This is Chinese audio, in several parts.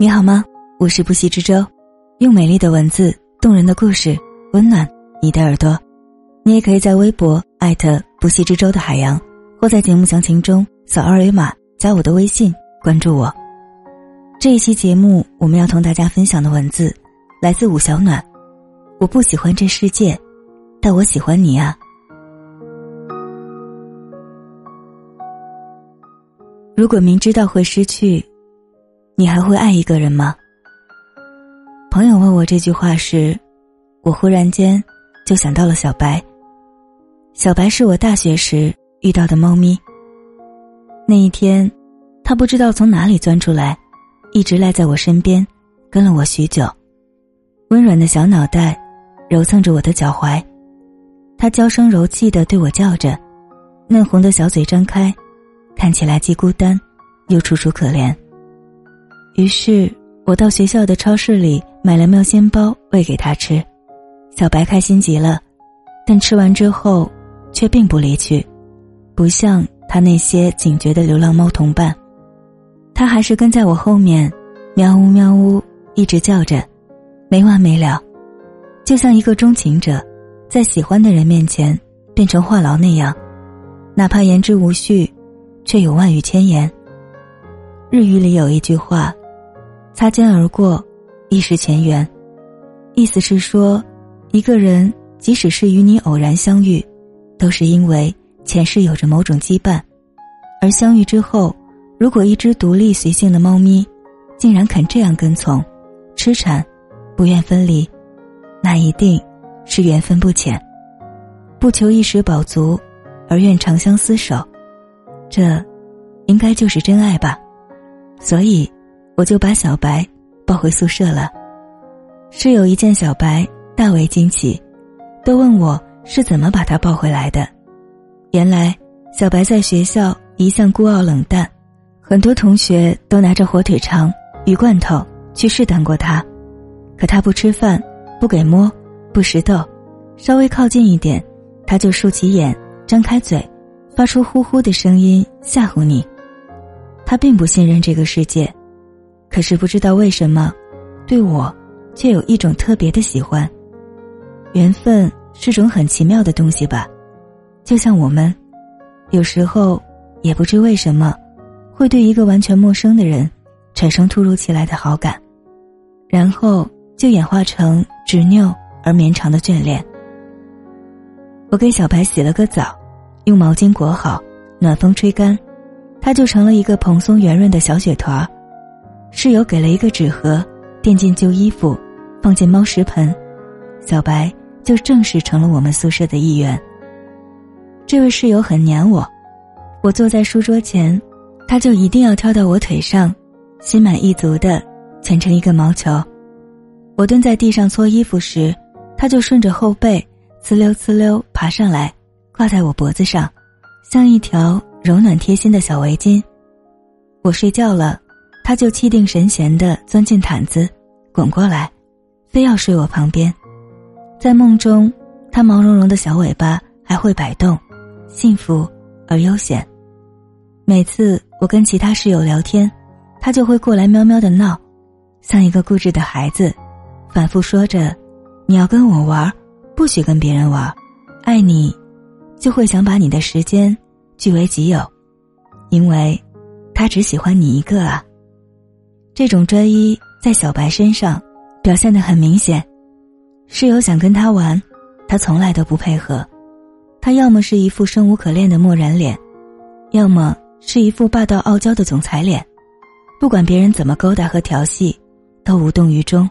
你好吗？我是不息之舟，用美丽的文字、动人的故事温暖你的耳朵。你也可以在微博艾特不息之舟的海洋，或在节目详情中扫二维码加我的微信关注我。这一期节目我们要同大家分享的文字来自武小暖。我不喜欢这世界，但我喜欢你啊！如果明知道会失去。你还会爱一个人吗？朋友问我这句话时，我忽然间就想到了小白。小白是我大学时遇到的猫咪。那一天，它不知道从哪里钻出来，一直赖在我身边，跟了我许久。温软的小脑袋揉蹭着我的脚踝，它娇声柔气的对我叫着，嫩红的小嘴张开，看起来既孤单又楚楚可怜。于是我到学校的超市里买了妙鲜包喂给他吃，小白开心极了，但吃完之后却并不离去，不像他那些警觉的流浪猫同伴，他还是跟在我后面，喵呜喵呜一直叫着，没完没了，就像一个钟情者，在喜欢的人面前变成话痨那样，哪怕言之无序，却有万语千言。日语里有一句话。擦肩而过，亦是前缘。意思是说，一个人即使是与你偶然相遇，都是因为前世有着某种羁绊。而相遇之后，如果一只独立随性的猫咪，竟然肯这样跟从、痴缠，不愿分离，那一定是缘分不浅。不求一时饱足，而愿长相厮守，这，应该就是真爱吧。所以。我就把小白抱回宿舍了，室友一见小白大为惊奇，都问我是怎么把他抱回来的。原来小白在学校一向孤傲冷淡，很多同学都拿着火腿肠、鱼罐头去试探过他，可他不吃饭，不给摸，不食豆，稍微靠近一点，他就竖起眼，张开嘴，发出呼呼的声音吓唬你。他并不信任这个世界。可是不知道为什么，对我，却有一种特别的喜欢。缘分是种很奇妙的东西吧，就像我们，有时候也不知为什么，会对一个完全陌生的人，产生突如其来的好感，然后就演化成执拗而绵长的眷恋。我给小白洗了个澡，用毛巾裹好，暖风吹干，它就成了一个蓬松圆润的小雪团。室友给了一个纸盒，垫进旧衣服，放进猫食盆，小白就正式成了我们宿舍的一员。这位室友很黏我，我坐在书桌前，他就一定要跳到我腿上，心满意足的蜷成一个毛球。我蹲在地上搓衣服时，他就顺着后背呲溜呲溜爬上来，挂在我脖子上，像一条柔软贴心的小围巾。我睡觉了。他就气定神闲地钻进毯子，滚过来，非要睡我旁边。在梦中，他毛茸茸的小尾巴还会摆动，幸福而悠闲。每次我跟其他室友聊天，他就会过来喵喵的闹，像一个固执的孩子，反复说着：“你要跟我玩，不许跟别人玩。爱你，就会想把你的时间据为己有，因为，他只喜欢你一个啊。”这种专一在小白身上表现的很明显，室友想跟他玩，他从来都不配合，他要么是一副生无可恋的漠然脸，要么是一副霸道傲娇的总裁脸，不管别人怎么勾搭和调戏，都无动于衷。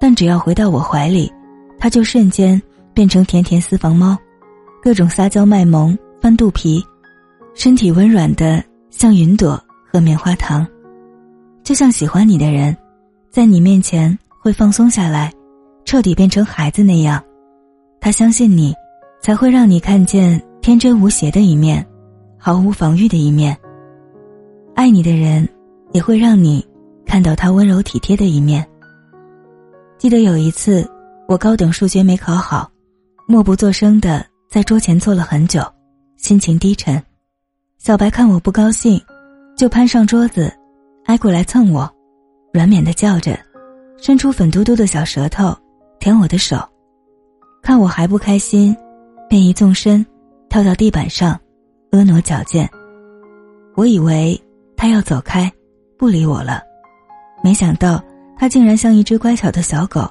但只要回到我怀里，他就瞬间变成甜甜私房猫，各种撒娇卖萌、翻肚皮，身体温软的像云朵和棉花糖。就像喜欢你的人，在你面前会放松下来，彻底变成孩子那样。他相信你，才会让你看见天真无邪的一面，毫无防御的一面。爱你的人，也会让你看到他温柔体贴的一面。记得有一次，我高等数学没考好，默不作声的在桌前坐了很久，心情低沉。小白看我不高兴，就攀上桌子，挨过来蹭我，软绵的叫着，伸出粉嘟嘟的小舌头舔我的手。看我还不开心，便一纵身跳到地板上，婀娜矫健。我以为他要走开，不理我了，没想到他竟然像一只乖巧的小狗，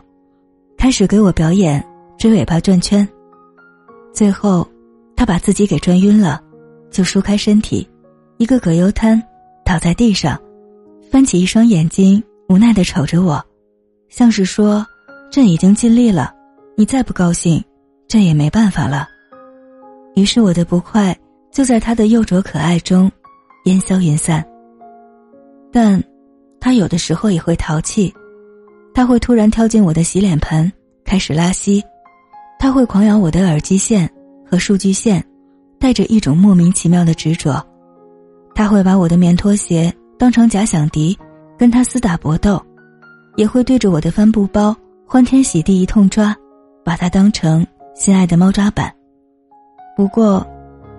开始给我表演追尾巴转圈。最后，他把自己给转晕了，就舒开身体，一个葛优瘫倒在地上，翻起一双眼睛，无奈的瞅着我，像是说：“朕已经尽力了，你再不高兴，朕也没办法了。”于是我的不快就在他的幼拙可爱中烟消云散。但，他有的时候也会淘气，他会突然跳进我的洗脸盆，开始拉稀。他会狂咬我的耳机线和数据线，带着一种莫名其妙的执着。他会把我的棉拖鞋当成假想敌，跟他厮打搏斗，也会对着我的帆布包欢天喜地一通抓，把它当成心爱的猫抓板。不过，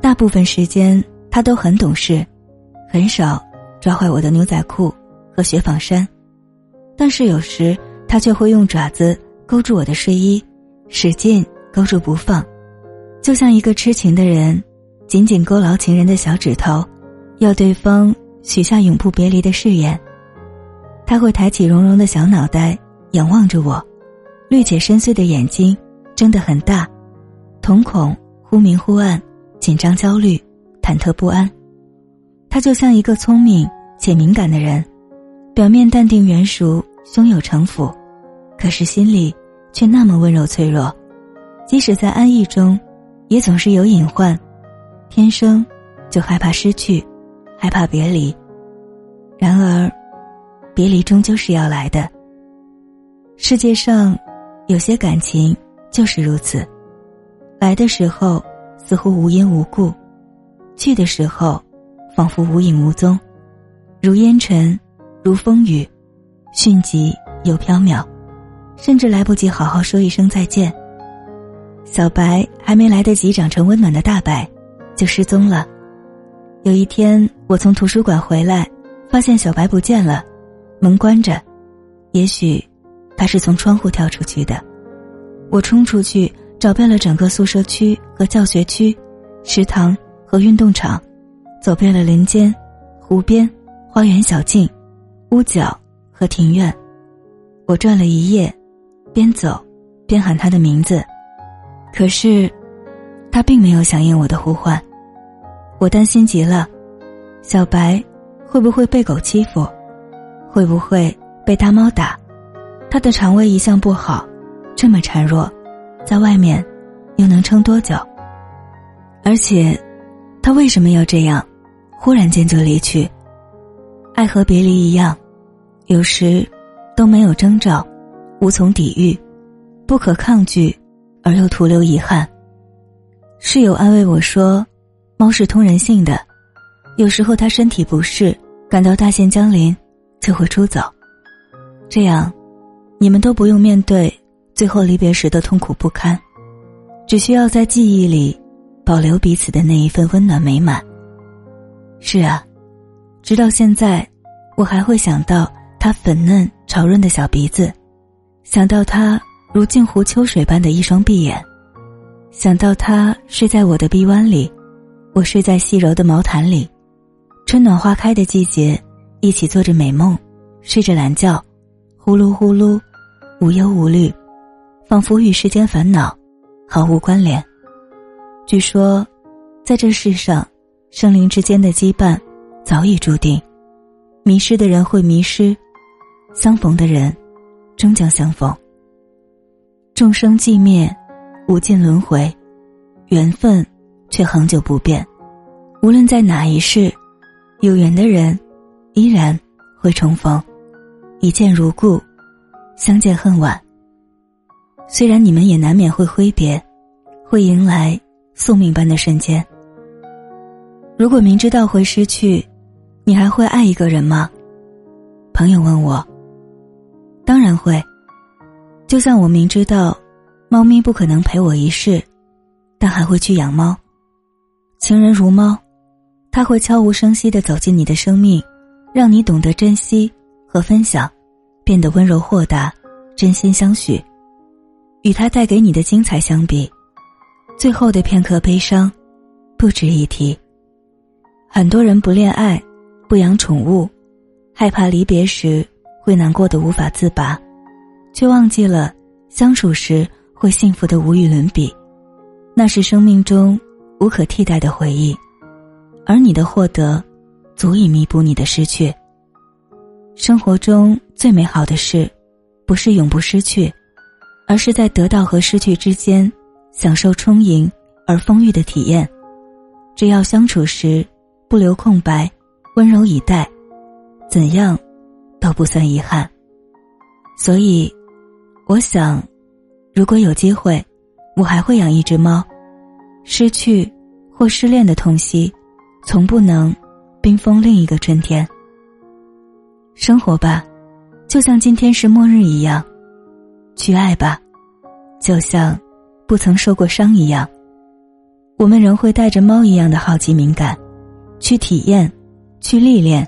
大部分时间他都很懂事，很少抓坏我的牛仔裤和雪纺衫，但是有时他却会用爪子勾住我的睡衣，使劲。勾住不放，就像一个痴情的人，紧紧勾牢情人的小指头，要对方许下永不别离的誓言。他会抬起绒绒的小脑袋，仰望着我，绿且深邃的眼睛睁得很大，瞳孔忽明忽暗，紧张焦虑，忐忑不安。他就像一个聪明且敏感的人，表面淡定圆熟，胸有城府，可是心里却那么温柔脆弱。即使在安逸中，也总是有隐患，天生就害怕失去，害怕别离。然而，别离终究是要来的。世界上有些感情就是如此，来的时候似乎无因无故，去的时候仿佛无影无踪，如烟尘，如风雨，迅疾又飘渺，甚至来不及好好说一声再见。小白还没来得及长成温暖的大白，就失踪了。有一天，我从图书馆回来，发现小白不见了，门关着。也许，他是从窗户跳出去的。我冲出去，找遍了整个宿舍区和教学区、食堂和运动场，走遍了林间、湖边、花园小径、屋角和庭院。我转了一夜，边走边喊他的名字。可是，他并没有响应我的呼唤，我担心极了。小白会不会被狗欺负？会不会被大猫打？他的肠胃一向不好，这么孱弱，在外面又能撑多久？而且，他为什么要这样，忽然间就离去？爱和别离一样，有时都没有征兆，无从抵御，不可抗拒。而又徒留遗憾。室友安慰我说：“猫是通人性的，有时候它身体不适，感到大限将临，就会出走。这样，你们都不用面对最后离别时的痛苦不堪，只需要在记忆里保留彼此的那一份温暖美满。”是啊，直到现在，我还会想到它粉嫩潮润的小鼻子，想到它。如镜湖秋水般的一双碧眼，想到他睡在我的臂弯里，我睡在细柔的毛毯里，春暖花开的季节，一起做着美梦，睡着懒觉，呼噜呼噜，无忧无虑，仿佛与世间烦恼毫无关联。据说，在这世上，生灵之间的羁绊早已注定，迷失的人会迷失，相逢的人终将相逢。众生寂灭，无尽轮回，缘分却恒久不变。无论在哪一世，有缘的人依然会重逢，一见如故，相见恨晚。虽然你们也难免会挥别，会迎来宿命般的瞬间。如果明知道会失去，你还会爱一个人吗？朋友问我。当然会。就像我明知道，猫咪不可能陪我一世，但还会去养猫。情人如猫，他会悄无声息的走进你的生命，让你懂得珍惜和分享，变得温柔豁达，真心相许。与他带给你的精彩相比，最后的片刻悲伤，不值一提。很多人不恋爱，不养宠物，害怕离别时会难过的无法自拔，却忘记了相处时会幸福的无与伦比。那是生命中无可替代的回忆，而你的获得，足以弥补你的失去。生活中最美好的事，不是永不失去，而是在得到和失去之间，享受充盈而丰裕的体验。只要相处时不留空白，温柔以待，怎样都不算遗憾。所以，我想，如果有机会。我还会养一只猫，失去或失恋的痛惜，从不能冰封另一个春天。生活吧，就像今天是末日一样；去爱吧，就像不曾受过伤一样。我们仍会带着猫一样的好奇敏感，去体验，去历练，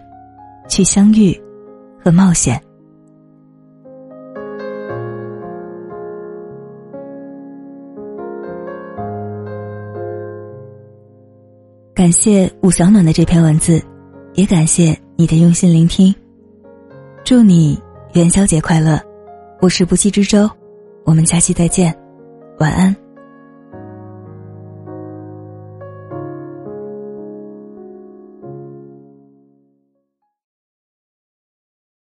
去相遇和冒险。感谢武小暖的这篇文字，也感谢你的用心聆听。祝你元宵节快乐！我是不息之舟，我们下期再见，晚安。